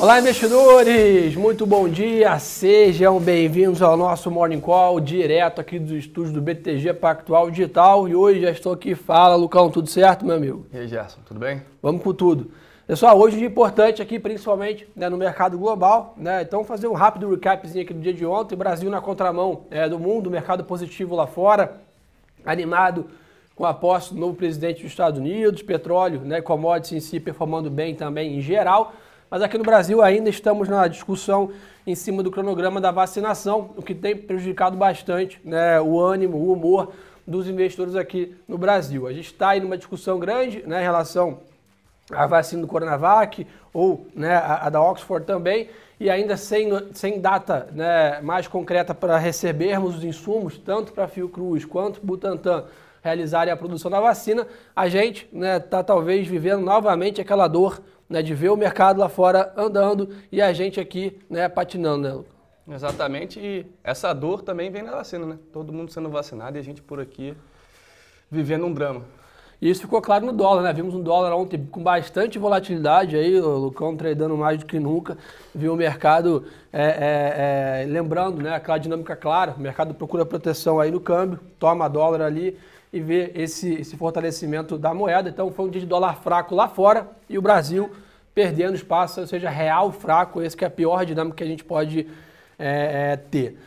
Olá, investidores! Muito bom dia! Sejam bem-vindos ao nosso Morning Call, direto aqui dos estúdios do BTG Pactual Digital. E hoje já estou aqui. Fala, Lucão, tudo certo, meu amigo? E aí, Gerson, tudo bem? Vamos com tudo. Pessoal, hoje um dia importante aqui, principalmente né, no mercado global. Né? Então, fazer um rápido recapzinho aqui do dia de ontem. Brasil na contramão é, do mundo, mercado positivo lá fora, animado com a posse do novo presidente dos Estados Unidos, petróleo, né, commodities em si performando bem também em geral. Mas aqui no Brasil ainda estamos na discussão em cima do cronograma da vacinação, o que tem prejudicado bastante né, o ânimo, o humor dos investidores aqui no Brasil. A gente está aí numa discussão grande né, em relação à vacina do Coronavac ou né, a, a da Oxford também, e ainda sem, sem data né, mais concreta para recebermos os insumos, tanto para Fiocruz quanto Butantan realizarem a produção da vacina, a gente está né, tá, talvez vivendo novamente aquela dor né, de ver o mercado lá fora andando e a gente aqui né, patinando, né, Exatamente, e essa dor também vem na vacina, né? Todo mundo sendo vacinado e a gente por aqui vivendo um drama. E isso ficou claro no dólar, né? Vimos um dólar ontem com bastante volatilidade aí, o Lucão tradando mais do que nunca. Viu o mercado é, é, é, lembrando, né? Aquela dinâmica clara, o mercado procura proteção aí no câmbio, toma dólar ali, e ver esse, esse fortalecimento da moeda. Então foi um dia de dólar fraco lá fora e o Brasil perdendo espaço, ou seja, real fraco, esse que é a pior dinâmica que a gente pode é, é, ter.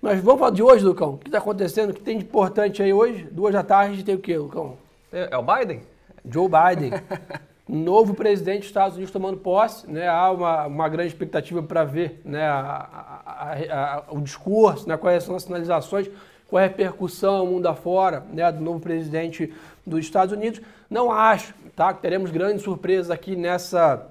Mas vamos falar de hoje, Lucão. O que está acontecendo? O que tem de importante aí hoje? Duas da tarde tem o quê, Lucão? É, é o Biden? Joe Biden. Novo presidente dos Estados Unidos tomando posse, né? há uma, uma grande expectativa para ver né? A, a, a, o discurso, né? quais são as sinalizações com a repercussão mundo afora né, do novo presidente dos Estados Unidos. Não acho tá, que teremos grandes surpresas aqui nessa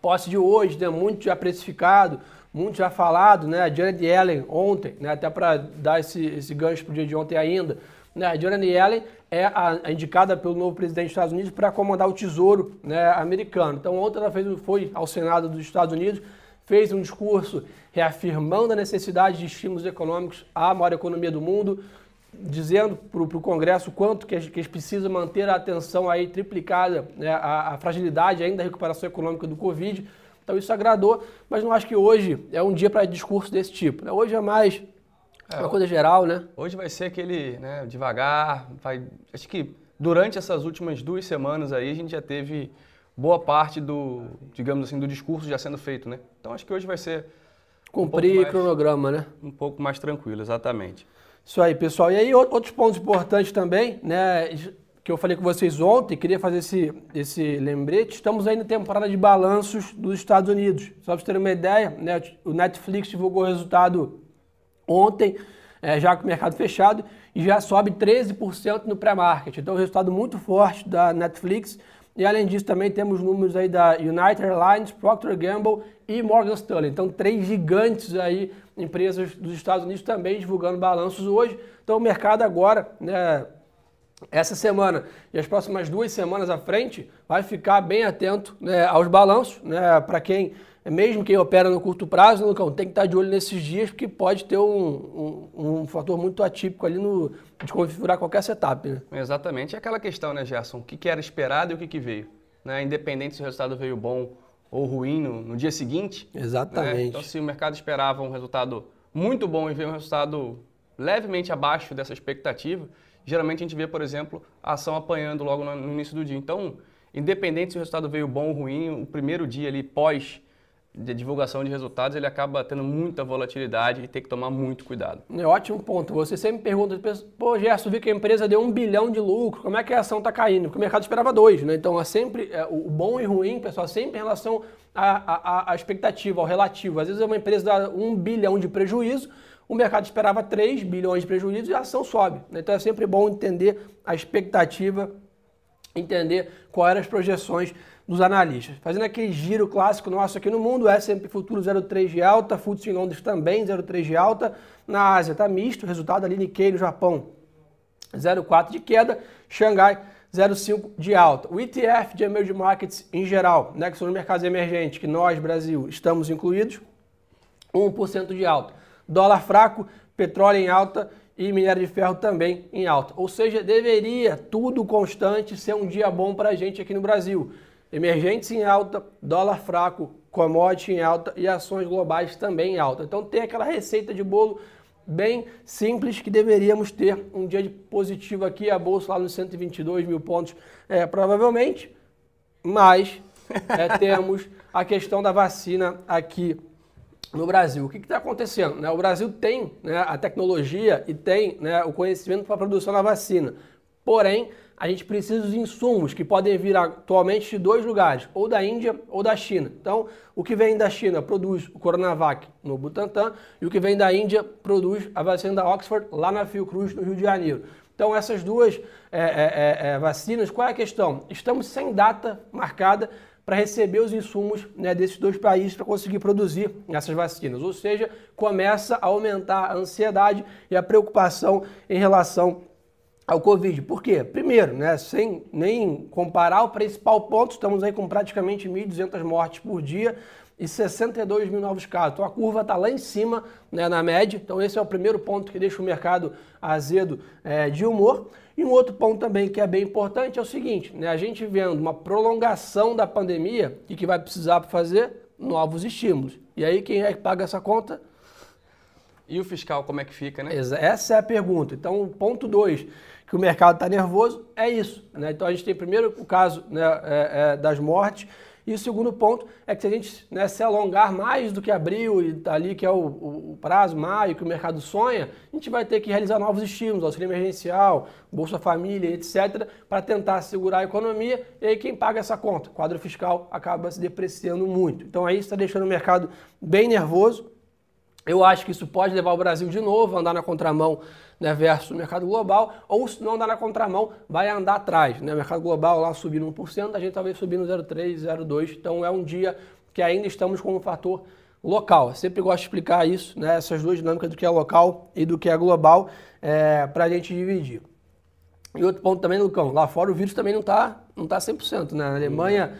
posse de hoje, né, muito já precificado, muito já falado. Né, a Janet Yellen ontem, né, até para dar esse, esse gancho para o dia de ontem ainda, né, a Janet Yellen é a, a indicada pelo novo presidente dos Estados Unidos para comandar o Tesouro né, americano. Então ontem ela fez, foi ao Senado dos Estados Unidos fez um discurso reafirmando a necessidade de estímulos econômicos à maior economia do mundo, dizendo para o Congresso quanto que eles precisam manter a atenção aí triplicada, né, a, a, fragilidade ainda da recuperação econômica do Covid. Então isso agradou, mas não acho que hoje é um dia para discurso desse tipo. Né? Hoje é mais é, uma coisa geral, né? Hoje vai ser aquele, né, devagar, vai... Acho que durante essas últimas duas semanas aí a gente já teve boa parte do, digamos assim, do discurso já sendo feito, né? Então acho que hoje vai ser cumprir um mais, cronograma, né? Um pouco mais tranquilo, exatamente. Isso aí, pessoal. E aí outros pontos importantes também, né? Que eu falei com vocês ontem, queria fazer esse, esse lembrete. Estamos aí na temporada de balanços dos Estados Unidos. Só para vocês terem uma ideia, né? O Netflix divulgou o resultado ontem, é, já com o mercado fechado, e já sobe 13% no pré-market. Então, um resultado muito forte da Netflix. E além disso, também temos números aí da United Airlines, Procter Gamble e Morgan Stanley. Então, três gigantes aí, empresas dos Estados Unidos também divulgando balanços hoje. Então, o mercado agora, né, essa semana e as próximas duas semanas à frente, vai ficar bem atento né, aos balanços, né, para quem mesmo quem opera no curto prazo, Lucão, tem que estar de olho nesses dias, porque pode ter um, um, um fator muito atípico ali no, de configurar qualquer setup. Né? Exatamente. É aquela questão, né, Gerson? O que, que era esperado e o que, que veio. Né? Independente se o resultado veio bom ou ruim no, no dia seguinte. Né? Exatamente. Né? Então, se o mercado esperava um resultado muito bom e veio um resultado levemente abaixo dessa expectativa, geralmente a gente vê, por exemplo, a ação apanhando logo no, no início do dia. Então, independente se o resultado veio bom ou ruim, o primeiro dia ali pós de divulgação de resultados, ele acaba tendo muita volatilidade e tem que tomar muito cuidado. É ótimo ponto. Você sempre pergunta, pô, Gerson, vi que a empresa deu um bilhão de lucro, como é que a ação está caindo? Porque o mercado esperava dois, né? Então, é sempre, é, o bom e ruim, pessoal, sempre em relação à, à, à expectativa, ao relativo. Às vezes uma empresa dá um bilhão de prejuízo, o mercado esperava 3 bilhões de prejuízo e a ação sobe. Né? Então é sempre bom entender a expectativa, entender quais eram as projeções dos analistas. Fazendo aquele giro clássico nosso aqui no mundo, S&P Futuro 0,3 de alta, FTSE em Londres também 0,3 de alta, na Ásia está misto, resultado ali Nikkei no Japão 0,4 de queda, Xangai 0,5 de alta. O ETF de Emerging Markets em geral, né, que são os mercados emergentes, que nós, Brasil, estamos incluídos, 1% de alta. Dólar fraco, petróleo em alta e minério de ferro também em alta. Ou seja, deveria tudo constante ser um dia bom para a gente aqui no Brasil. Emergentes em alta, dólar fraco, commodity em alta e ações globais também em alta. Então tem aquela receita de bolo bem simples que deveríamos ter um dia de positivo aqui, a bolsa lá nos 122 mil pontos, é, provavelmente, mas é, temos a questão da vacina aqui no Brasil. O que está acontecendo? Né? O Brasil tem né, a tecnologia e tem né, o conhecimento para a produção da vacina, porém a gente precisa dos insumos que podem vir atualmente de dois lugares, ou da Índia ou da China. Então, o que vem da China produz o Coronavac no Butantan e o que vem da Índia produz a vacina da Oxford lá na Fiocruz, no Rio de Janeiro. Então, essas duas é, é, é, é vacinas, qual é a questão? Estamos sem data marcada para receber os insumos né, desses dois países para conseguir produzir essas vacinas. Ou seja, começa a aumentar a ansiedade e a preocupação em relação ao Covid. Por quê? Primeiro, né, sem nem comparar o principal ponto, estamos aí com praticamente 1.200 mortes por dia e 62 mil novos casos. Então a curva está lá em cima, né, na média. Então esse é o primeiro ponto que deixa o mercado azedo é, de humor. E um outro ponto também que é bem importante é o seguinte, né, a gente vendo uma prolongação da pandemia e que vai precisar fazer novos estímulos. E aí quem é que paga essa conta? E o fiscal, como é que fica, né? Essa é a pergunta. Então, ponto 2, que o mercado está nervoso, é isso. Né? Então, a gente tem primeiro o caso né, é, é, das mortes, e o segundo ponto é que se a gente né, se alongar mais do que abril e tá ali que é o, o, prazo, maio, que o mercado sonha, a gente vai ter que realizar novos estímulos, auxílio emergencial, Bolsa Família, etc., para tentar segurar a economia. E aí quem paga essa conta? O quadro fiscal acaba se depreciando muito. Então aí está deixando o mercado bem nervoso. Eu acho que isso pode levar o Brasil de novo a andar na contramão né, versus o mercado global, ou se não andar na contramão, vai andar atrás. Né? O mercado global lá subindo 1%, a gente talvez subindo 0,3%, 0,2%. Então é um dia que ainda estamos com um fator local. Eu sempre gosto de explicar isso, né, essas duas dinâmicas do que é local e do que é global, é, para a gente dividir. E outro ponto também, Lucão, lá fora o vírus também não está não tá 100%. Né? Na Alemanha,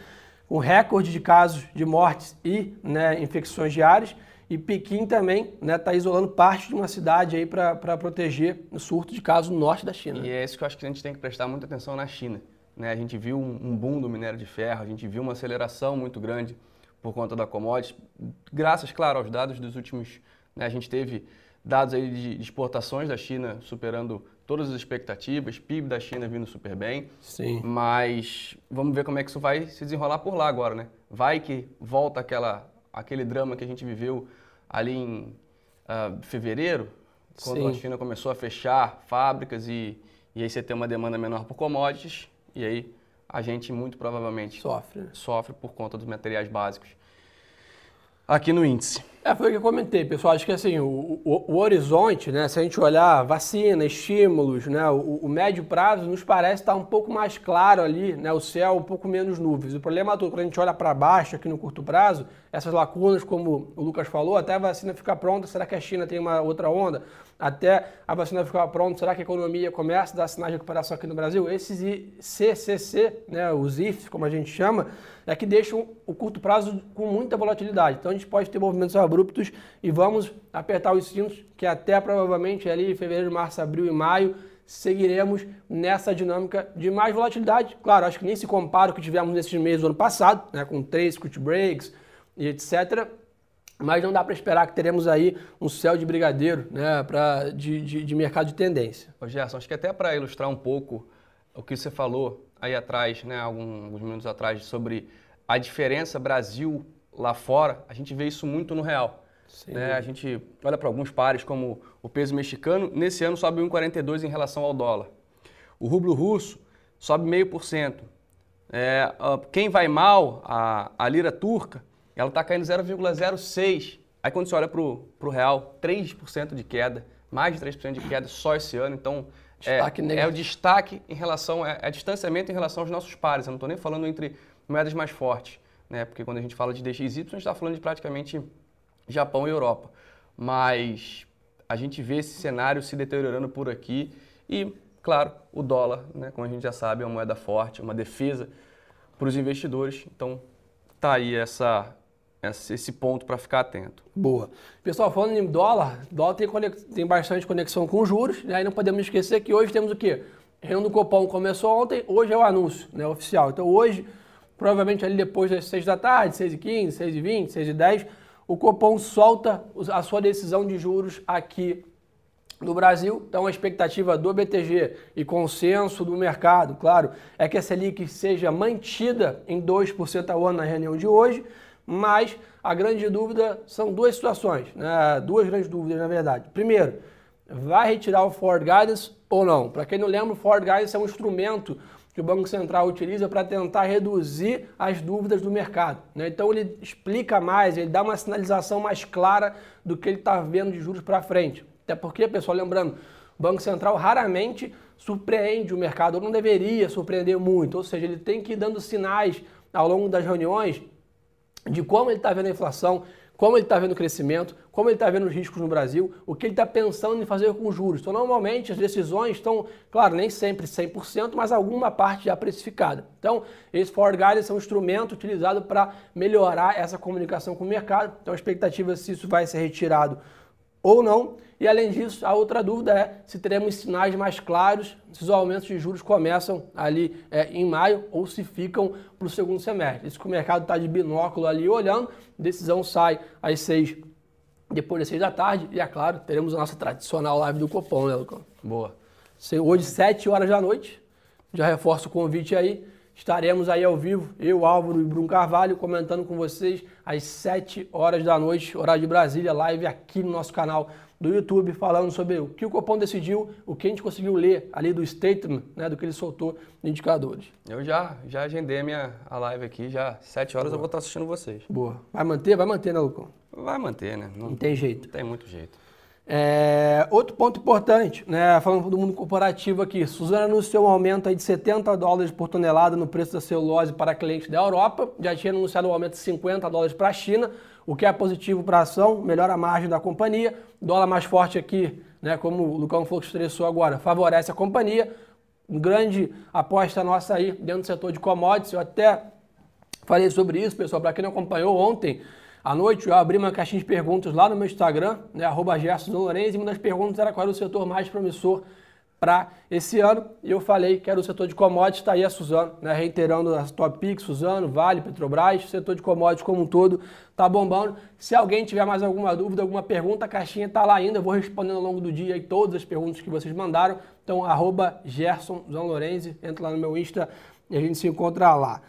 um recorde de casos de mortes e né, infecções diárias. E Pequim também está né, tá isolando parte de uma cidade aí para proteger o surto de casos no norte da China. E é isso que eu acho que a gente tem que prestar muita atenção na China. Né? A gente viu um boom do minério de ferro, a gente viu uma aceleração muito grande por conta da commodity, graças, claro, aos dados dos últimos... Né, a gente teve dados aí de exportações da China superando todas as expectativas, PIB da China vindo super bem. Sim. Mas vamos ver como é que isso vai se desenrolar por lá agora, né? Vai que volta aquela aquele drama que a gente viveu ali em uh, fevereiro, quando Sim. a China começou a fechar fábricas e, e aí você tem uma demanda menor por commodities e aí a gente muito provavelmente sofre, sofre por conta dos materiais básicos aqui no índice. É, foi o que eu comentei, pessoal. Acho que assim, o, o, o horizonte, né, se a gente olhar vacina, estímulos, né, o, o, médio prazo nos parece estar um pouco mais claro ali, né, o céu um pouco menos nuvens. O problema todo, quando a gente olha para baixo aqui no curto prazo, essas lacunas, como o Lucas falou, até a vacina ficar pronta, será que a China tem uma outra onda? Até a vacina ficar pronta, será que a economia começa a dar sinais de recuperação aqui no Brasil? Esses CCC, né, os IFs, como a gente chama, é que deixam o curto prazo com muita volatilidade. Então a gente pode ter movimentos abruptos e vamos apertar os cintos que até provavelmente ali fevereiro, março, abril e maio seguiremos nessa dinâmica de mais volatilidade. Claro, acho que nem se compara o que tivemos nesses meses do ano passado, né, com três cut breaks e etc. Mas não dá para esperar que teremos aí um céu de brigadeiro né, pra, de, de, de mercado de tendência. Ô Gerson, acho que até para ilustrar um pouco o que você falou aí atrás, né, alguns minutos atrás, sobre a diferença Brasil lá fora, a gente vê isso muito no real. Né? A gente olha para alguns pares como o peso mexicano, nesse ano sobe 1,42 em relação ao dólar. O rublo russo sobe 0,5%. É, quem vai mal, a, a lira turca, ela está caindo 0,06%. Aí quando você olha para o real, 3% de queda, mais de 3% de queda só esse ano. Então, é, é, o destaque em relação, é, é distanciamento em relação aos nossos pares. Eu não estou nem falando entre moedas mais fortes, né? Porque quando a gente fala de DXY, a gente está falando de praticamente Japão e Europa. Mas a gente vê esse cenário se deteriorando por aqui e, claro, o dólar, né, como a gente já sabe, é uma moeda forte, uma defesa para os investidores. Então, tá aí essa, esse ponto para ficar atento. Boa. Pessoal, falando em dólar, dólar tem, tem bastante conexão com juros, e aí não podemos esquecer que hoje temos o quê? Reunião do Copom começou ontem, hoje é o anúncio né, oficial. Então hoje provavelmente ali depois das 6 da tarde, 6 e 15, 6 e 20, 6 e 10, o Copom solta a sua decisão de juros aqui no Brasil. Então, a expectativa do BTG e consenso do mercado, claro, é que a Selic seja mantida em 2% ao ano na reunião de hoje, mas a grande dúvida são duas situações, né? duas grandes dúvidas, na verdade. Primeiro, vai retirar o Forward Guidance ou não? Para quem não lembra, o Forward Guidance é um instrumento que o Banco Central utiliza para tentar reduzir as dúvidas do mercado. Né? Então ele explica mais, ele dá uma sinalização mais clara do que ele está vendo de juros para frente. Até porque, pessoal, lembrando, o Banco Central raramente surpreende o mercado, ou não deveria surpreender muito, ou seja, ele tem que ir dando sinais ao longo das reuniões de como ele está vendo a inflação, como ele está vendo o crescimento, como ele está vendo os riscos no Brasil, o que ele está pensando em fazer com os juros. Então, normalmente, as decisões estão, claro, nem sempre 100%, mas alguma parte já precificada. Então, esse forward guidance é um instrumento utilizado para melhorar essa comunicação com o mercado. Então, a expectativa é se isso vai ser retirado ou não. E além disso, a outra dúvida é se teremos sinais mais claros se os aumentos de juros começam ali é, em maio ou se ficam para o segundo semestre. Isso que o mercado está de binóculo ali olhando, decisão sai às seis, depois das seis da tarde, e é claro, teremos a nossa tradicional live do Copom, né, Lucão? Boa. Hoje, sete horas da noite, já reforço o convite aí. Estaremos aí ao vivo, eu, Álvaro e Bruno Carvalho, comentando com vocês às 7 horas da noite, horário de Brasília, live aqui no nosso canal do YouTube, falando sobre o que o Copom decidiu, o que a gente conseguiu ler ali do statement, né, do que ele soltou de indicadores. Eu já, já agendei a minha a live aqui, já 7 horas Boa. eu vou estar assistindo vocês. Boa. Vai manter? Vai manter, né, Lucão? Vai manter, né? Não, não tem jeito. Não tem muito jeito. É, outro ponto importante, né, falando do mundo corporativo aqui, Suzana anunciou um aumento de 70 dólares por tonelada no preço da celulose para clientes da Europa, já tinha anunciado um aumento de 50 dólares para a China, o que é positivo para a ação, melhora a margem da companhia, dólar mais forte aqui, né, como o Lucão falou que estressou agora, favorece a companhia, grande aposta nossa aí dentro do setor de commodities, eu até falei sobre isso, pessoal, para quem não acompanhou ontem, à noite eu abri uma caixinha de perguntas lá no meu Instagram, né, e uma das perguntas era qual era o setor mais promissor para esse ano. E eu falei que era o setor de commodities, está aí a Suzano, né, reiterando as top picks, Suzano, Vale, Petrobras, o setor de commodities como um todo está bombando. Se alguém tiver mais alguma dúvida, alguma pergunta, a caixinha está lá ainda, eu vou respondendo ao longo do dia aí todas as perguntas que vocês mandaram. Então, arroba entra lá no meu Insta e a gente se encontra lá.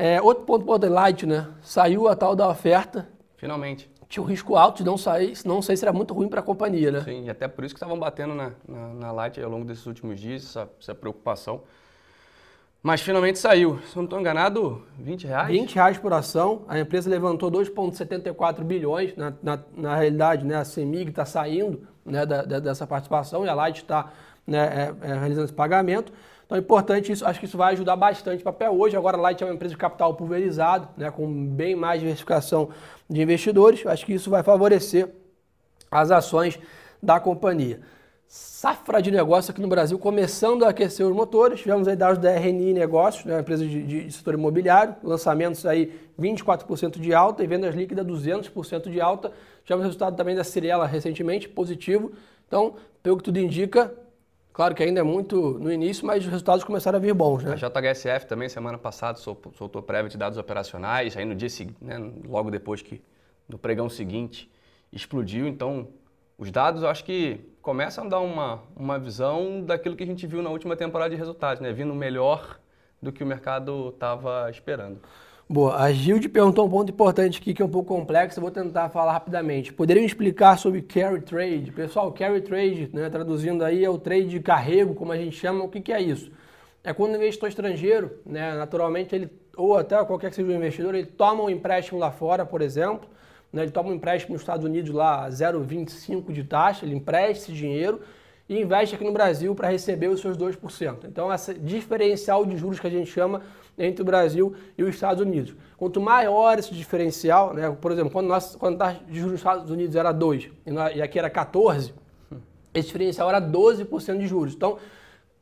É, outro ponto borderlight, né? Saiu a tal da oferta. Finalmente. Tinha um risco alto de não sair, não sei se era muito ruim para a companhia, né? Sim, e até por isso que estavam batendo na, na, na Light ao longo desses últimos dias, essa, essa preocupação. Mas finalmente saiu. Se eu não estou enganado, 20 reais? 20 reais por ação. A empresa levantou 2,74 bilhões. Na, na, na, realidade, né, a CEMIG está saindo né, da, da, dessa participação e a Light está né, é, é, realizando esse pagamento. Então é importante isso, acho que isso vai ajudar bastante papel hoje. Agora a Light é uma empresa de capital pulverizado, né, com bem mais diversificação de investidores. Acho que isso vai favorecer as ações da companhia. Safra de negócio aqui no Brasil começando a aquecer os motores. Tivemos aí dados da RNI Negócios, né, uma empresa de, de setor imobiliário, lançamentos aí 24% de alta e vendas líquidas 200% de alta. Tivemos resultado também da Cirela recentemente, positivo. Então, pelo que tudo indica, Claro que ainda é muito no início, mas os resultados começaram a vir bons, né? A JHSF também, semana passada, soltou prévia de dados operacionais, aí no dia seguinte, né, logo depois que, no pregão seguinte, explodiu. Então, os dados, eu acho que começam a dar uma, uma visão daquilo que a gente viu na última temporada de resultados, né? Vindo melhor do que o mercado estava esperando. Boa, a Gilde perguntou um ponto importante aqui que é um pouco complexo, eu vou tentar falar rapidamente. Poderiam explicar sobre carry trade? Pessoal, carry trade, né, traduzindo aí, é o trade de carrego, como a gente chama, o que, que é isso? É quando o investidor estrangeiro, né, naturalmente, ele, ou até qualquer que seja o investidor, ele toma um empréstimo lá fora, por exemplo, né, ele toma um empréstimo nos Estados Unidos lá 0,25 de taxa, ele empresta esse dinheiro e investe aqui no Brasil para receber os seus 2%. Então, esse diferencial de juros que a gente chama entre o Brasil e os Estados Unidos. Quanto maior esse diferencial, né, por exemplo, quando, nós, quando a taxa de juros nos Estados Unidos era 2 e aqui era 14, esse diferencial era 12% de juros. Então,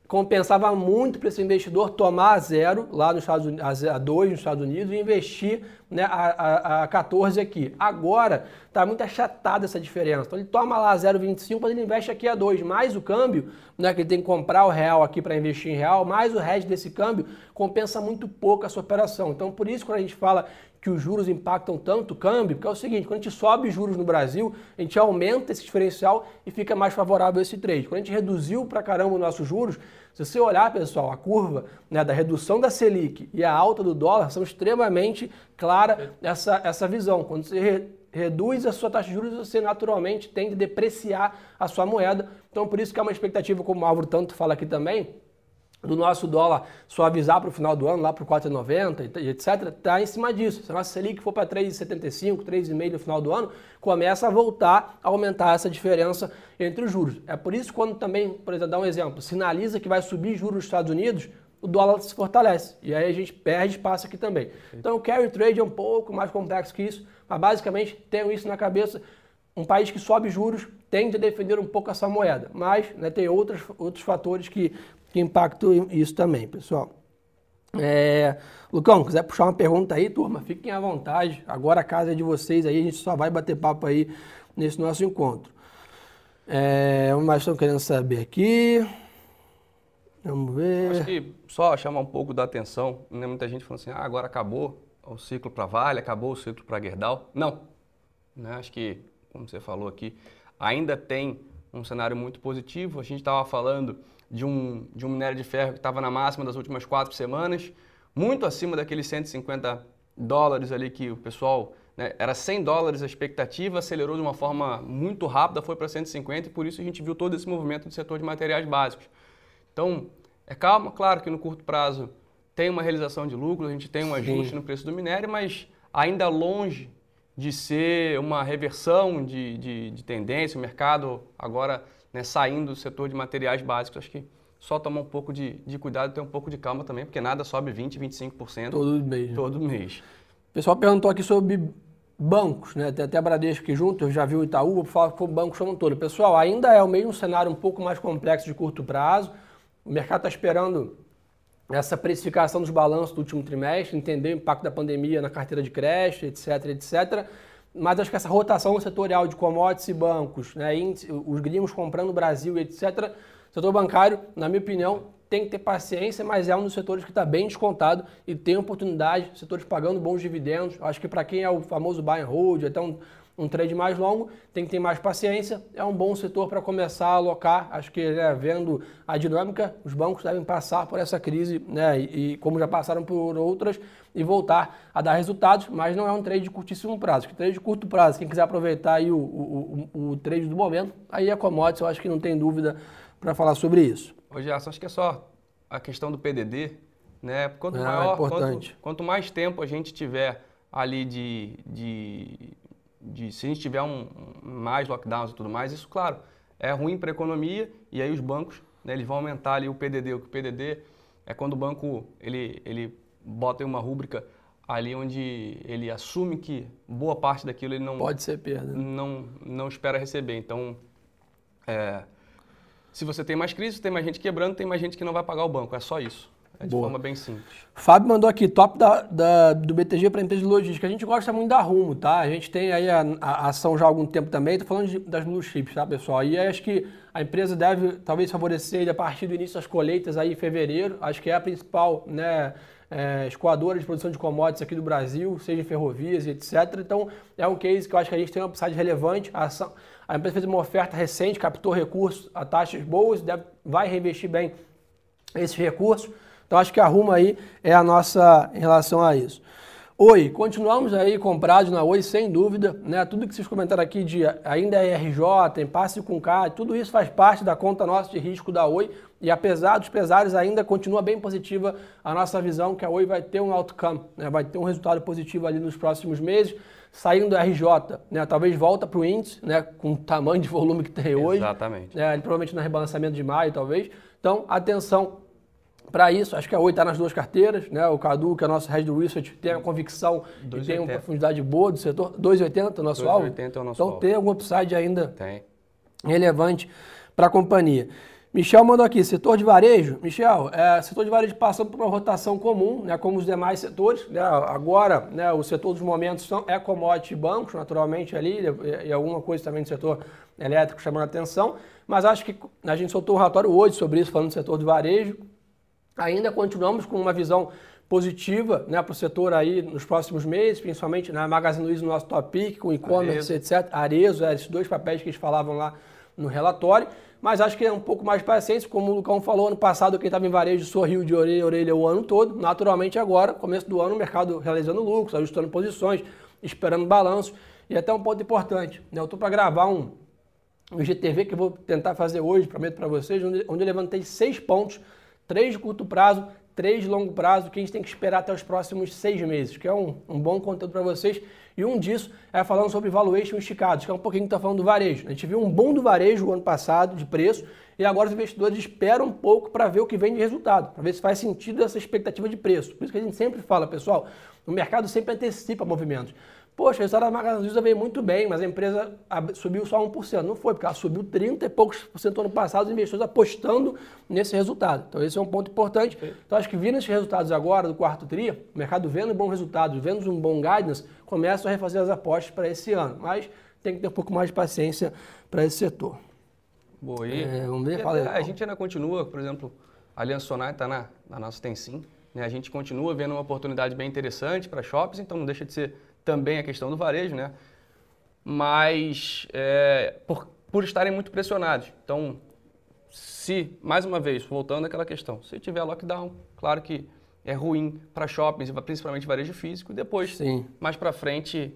compensava muito para esse investidor tomar a zero lá nos Estados Unidos, a dois nos Estados Unidos e investir né, a, a, a 14 aqui. Agora está muito achatada essa diferença. Então ele toma lá 0,25, mas ele investe aqui a 2, mais o câmbio, né, que ele tem que comprar o real aqui para investir em real, mais o resto desse câmbio, compensa muito pouco a sua operação. Então por isso quando a gente fala que os juros impactam tanto o câmbio, porque é o seguinte, quando a gente sobe juros no Brasil, a gente aumenta esse diferencial e fica mais favorável esse trade. Quando a gente reduziu para caramba os nossos juros, se você olhar, pessoal, a curva né, da redução da Selic e a alta do dólar são extremamente clara essa, essa visão. Quando você re, reduz a sua taxa de juros, você naturalmente tende a depreciar a sua moeda. Então, por isso que é uma expectativa, como o Álvaro tanto fala aqui também, do nosso dólar suavizar para o final do ano, lá para o 4,90 e etc., está em cima disso. Se a nossa Selic for para 3,75, 3,5 no final do ano, começa a voltar a aumentar essa diferença entre os juros. É por isso quando também, por exemplo, dar um exemplo, sinaliza que vai subir juros nos Estados Unidos, o dólar se fortalece. E aí a gente perde espaço aqui também. Então o carry trade é um pouco mais complexo que isso, mas basicamente tenham isso na cabeça. Um país que sobe juros tende a defender um pouco essa moeda, mas né, tem outros, outros fatores que que impactam isso também, pessoal. É, Lucão, quiser puxar uma pergunta aí, turma, fiquem à vontade. Agora a casa é de vocês aí, a gente só vai bater papo aí nesse nosso encontro. É, o mais estão querendo saber aqui. Vamos ver. Acho que só chamar um pouco da atenção, né? muita gente falando assim, ah, agora acabou o ciclo para Vale, acabou o ciclo para Gerdau. Não. Né? Acho que, como você falou aqui, ainda tem um cenário muito positivo. A gente estava falando de um, de um minério de ferro que estava na máxima das últimas quatro semanas, muito acima daqueles 150 dólares ali que o pessoal, né, era 100 dólares a expectativa, acelerou de uma forma muito rápida, foi para 150 e por isso a gente viu todo esse movimento do setor de materiais básicos. Então, é calma, claro que no curto prazo tem uma realização de lucro, a gente tem um ajuste Sim. no preço do minério, mas ainda longe de ser uma reversão de, de, de tendência, o mercado agora né, saindo do setor de materiais básicos. Acho que só tomar um pouco de, de cuidado e ter um pouco de calma também, porque nada sobe 20%, 25%. Todo mês. Todo mês. O pessoal perguntou aqui sobre bancos, né? Tem até a Bradesco aqui junto, eu já vi o Itaú, falar com o banco como todo. Pessoal, ainda é o mesmo cenário um pouco mais complexo de curto prazo. O mercado está esperando essa precificação dos balanços do último trimestre, entender o impacto da pandemia na carteira de crédito, etc, etc mas acho que essa rotação setorial de commodities e bancos, né, os gringos comprando o Brasil, etc., setor bancário, na minha opinião, tem que ter paciência, mas é um dos setores que está bem descontado e tem oportunidade, setores pagando bons dividendos. Acho que para quem é o famoso buy and hold, até um, um trade mais longo, tem que ter mais paciência. É um bom setor para começar a alocar. Acho que né, vendo a dinâmica, os bancos devem passar por essa crise, né, e, e como já passaram por outras, e voltar a dar resultados, mas não é um trade de curtíssimo prazo. Trade de curto prazo, quem quiser aproveitar aí o, o, o, o trade do momento, aí é commodities, eu acho que não tem dúvida para falar sobre isso. Ô Gerson, acho que é só a questão do PDD, né? Quanto, ah, maior, quanto, quanto, mais tempo a gente tiver ali de, de, de se a gente tiver um, mais lockdowns e tudo mais, isso, claro, é ruim para a economia e aí os bancos, né, eles vão aumentar ali o PDD. O PDD é quando o banco ele, ele bota uma rúbrica ali onde ele assume que boa parte daquilo ele não pode ser perda não não espera receber. Então é, se você tem mais crise tem mais gente quebrando tem mais gente que não vai pagar o banco. É só isso. É de boa. forma bem simples. Fábio mandou aqui top da, da do BTG para empresa de logística. A gente gosta muito da Rumo tá? A gente tem aí a, a ação já há algum tempo também. Estou falando de, das blue chips tá pessoal? E acho que a empresa deve talvez favorecer a partir do início das colheitas aí em fevereiro. Acho que é a principal né é, escoadora de produção de commodities aqui do Brasil, seja ferrovias e etc. Então, é um case que eu acho que a gente tem uma upside relevante. A, ação, a empresa fez uma oferta recente, captou recursos a taxas boas, deve, vai reinvestir bem esses recursos. Então, acho que a Ruma aí é a nossa em relação a isso. Oi, continuamos aí comprados na Oi, sem dúvida, né? Tudo que vocês comentaram aqui de ainda é RJ, tem passe com K, tudo isso faz parte da conta nossa de risco da Oi. E apesar dos pesares, ainda continua bem positiva a nossa visão que a Oi vai ter um outcome, né? vai ter um resultado positivo ali nos próximos meses. Saindo do RJ, né? talvez volta para o índice, né? com o tamanho de volume que tem hoje. Exatamente. Né? Provavelmente no rebalançamento de maio, talvez. Então, atenção para isso, acho que a Oi está nas duas carteiras, né? O Cadu, que é nosso head do research, tem a convicção 2, e tem uma profundidade boa do setor. 2,80 o nosso 2, alvo? 2,80 é o nosso Então alvo. tem algum upside ainda tem. relevante para a companhia. Michel mandou aqui, setor de varejo. Michel, é, setor de varejo passando por uma rotação comum, né, como os demais setores. Né, agora, né, o setor dos momentos são, é commodity e bancos, naturalmente, ali, e, e, alguma coisa também do setor elétrico chamando a atenção. Mas acho que a gente soltou um relatório hoje sobre isso, falando do setor de varejo. Ainda continuamos com uma visão positiva né, para o setor aí nos próximos meses, principalmente na Magazine Luiza, no nosso top pick, com e-commerce, etc. Arezo, é, esses dois papéis que eles falavam lá no relatório mas acho que é um pouco mais paciência, como o Lucão falou, ano passado quem estava em varejo sorriu de orelha a orelha o ano todo, naturalmente agora, começo do ano, o mercado realizando lucros, ajustando posições, esperando balanço, e até um ponto importante, né? eu estou para gravar um, um GTV que eu vou tentar fazer hoje, prometo para vocês, onde, onde eu levantei seis pontos, três de curto prazo, três de longo prazo, que a gente tem que esperar até os próximos seis meses, que é um, um bom conteúdo para vocês. E um disso é falando sobre valuation esticados, que é um pouquinho que está falando do varejo. A gente viu um bom do varejo o ano passado, de preço, e agora os investidores esperam um pouco para ver o que vem de resultado, para ver se faz sentido essa expectativa de preço. Por isso que a gente sempre fala, pessoal, o mercado sempre antecipa movimentos. Poxa, o resultado da Magazine Luiza veio muito bem, mas a empresa subiu só 1%. Não foi, porque ela subiu 30 e poucos por cento no ano passado, os investidores apostando nesse resultado. Então esse é um ponto importante. Então acho que vindo esses resultados agora do quarto TRI, o mercado vendo bons resultados, vendo um bom guidance, começa a refazer as apostas para esse ano. Mas tem que ter um pouco mais de paciência para esse setor. Boa, e, é, vamos ver, fala aí. A gente ainda continua, por exemplo, a Aliança Sonar está na, na nossa Tensim. Né? A gente continua vendo uma oportunidade bem interessante para shoppings, então não deixa de ser também a questão do varejo, né? Mas é, por, por estarem muito pressionados. Então, se, mais uma vez, voltando àquela questão, se tiver lockdown, claro que é ruim para shoppings, principalmente varejo físico, e depois, Sim. mais para frente,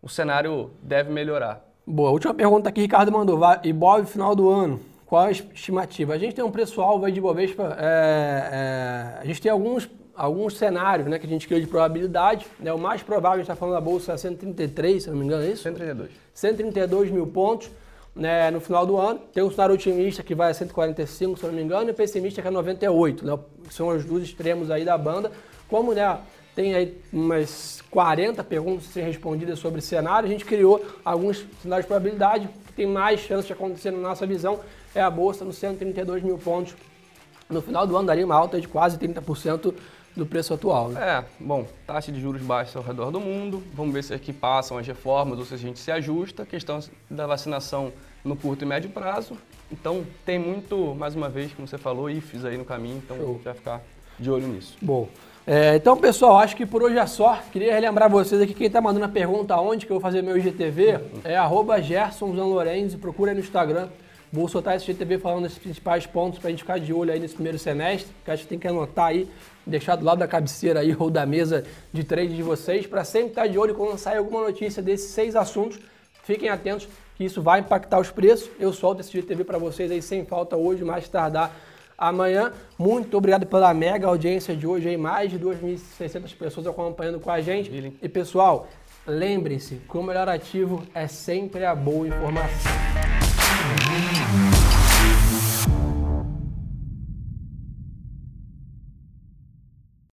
o cenário deve melhorar. Boa, última pergunta aqui, Ricardo mandou. Ibov final do ano, qual a estimativa? A gente tem um preço-alvo aí de Ibovespa, é, é, a gente tem alguns alguns cenários né, que a gente criou de probabilidade. Né, o mais provável, a gente está falando da Bolsa, é 133, se não me engano, é isso? 132. 132 mil pontos né, no final do ano. Tem um cenário otimista que vai a 145, se não me engano, e pessimista que é 98. Né, são os dois extremos aí da banda. Como né, tem aí umas 40 perguntas a ser respondidas sobre cenário, a gente criou alguns cenários de probabilidade que tem mais chance de acontecer na nossa visão. É a Bolsa nos 132 mil pontos. No final do ano daria uma alta de quase 30% do preço atual. Né? É, bom, taxa de juros baixas ao redor do mundo, vamos ver se aqui passam as reformas ou se a gente se ajusta, questão da vacinação no curto e médio prazo. Então tem muito, mais uma vez, como você falou, IFES aí no caminho, então Show. a gente vai ficar de olho nisso. Bom. É, então, pessoal, acho que por hoje é só. Queria relembrar vocês aqui, quem está mandando a pergunta onde que eu vou fazer meu IGTV, é arroba Gerson Zanlorenzi, procura aí no Instagram. Vou soltar esse IGTV falando desses principais pontos para a gente ficar de olho aí nesse primeiro semestre, que acho que tem que anotar aí deixar do lado da cabeceira aí ou da mesa de trade de vocês para sempre estar de olho quando sair alguma notícia desses seis assuntos. Fiquem atentos que isso vai impactar os preços. Eu solto esse GTV para vocês aí sem falta hoje, mais tardar amanhã. Muito obrigado pela mega audiência de hoje aí, mais de 2.600 pessoas acompanhando com a gente. E pessoal, lembrem-se que o melhor ativo é sempre a boa informação.